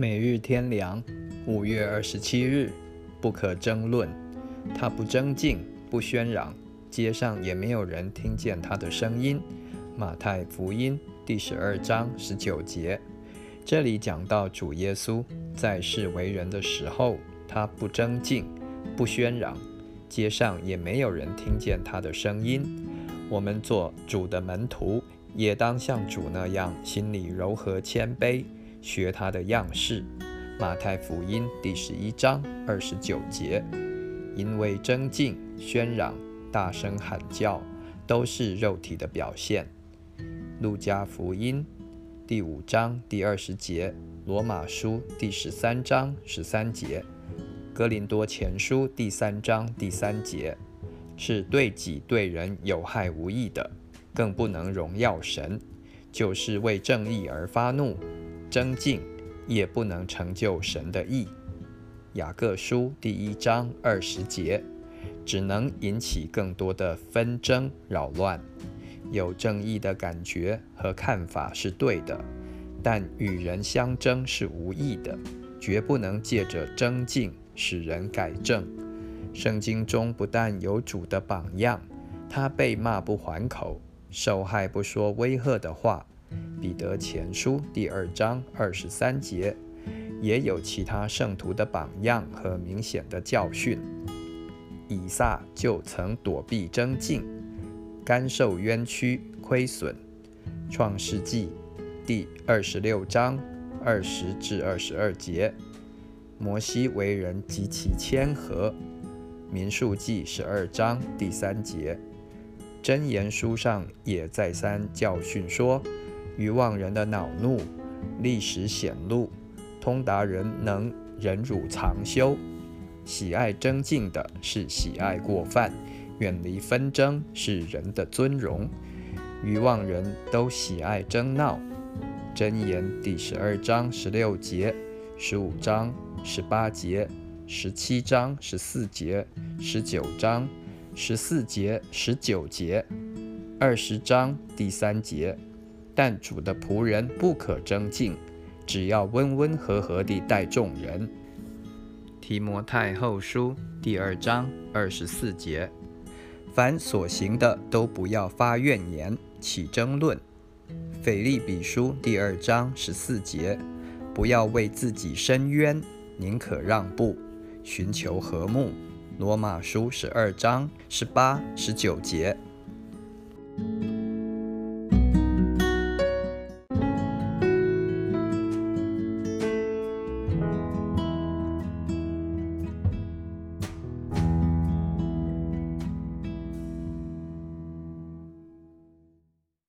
每日天凉，五月二十七日，不可争论。他不争竞，不喧嚷，街上也没有人听见他的声音。马太福音第十二章十九节，这里讲到主耶稣在世为人的时候，他不争竞，不喧嚷，街上也没有人听见他的声音。我们做主的门徒，也当像主那样，心里柔和谦卑。学他的样式，《马太福音》第十一章二十九节，因为争竞、喧嚷、大声喊叫，都是肉体的表现。《路加福音》第五章第二十节，《罗马书》第十三章十三节，《哥林多前书》第三章第三节，是对己对人有害无益的，更不能荣耀神，就是为正义而发怒。争竞也不能成就神的意。雅各书第一章二十节，只能引起更多的纷争扰乱。有正义的感觉和看法是对的，但与人相争是无益的，绝不能借着争竞使人改正。圣经中不但有主的榜样，他被骂不还口，受害不说威吓的话。彼得前书第二章二十三节，也有其他圣徒的榜样和明显的教训。以撒就曾躲避争竞，甘受冤屈亏损。创世纪第二十六章二十至二十二节，摩西为人极其谦和。民数记十二章第三节，箴言书上也再三教训说。愚妄人的恼怒，历史显露；通达人能忍辱藏修。喜爱争竞的是喜爱过犯，远离纷争是人的尊荣。愚妄人都喜爱争闹。箴言第十二章十六节、十五章十八节、十七章十四节、十九章十四节、十九节、二十章第三节。但主的仆人不可争竞，只要温温和和地待众人。提摩太后书第二章二十四节：凡所行的都不要发怨言，起争论。腓利比书第二章十四节：不要为自己申冤，宁可让步，寻求和睦。罗马书十二章十八、十九节。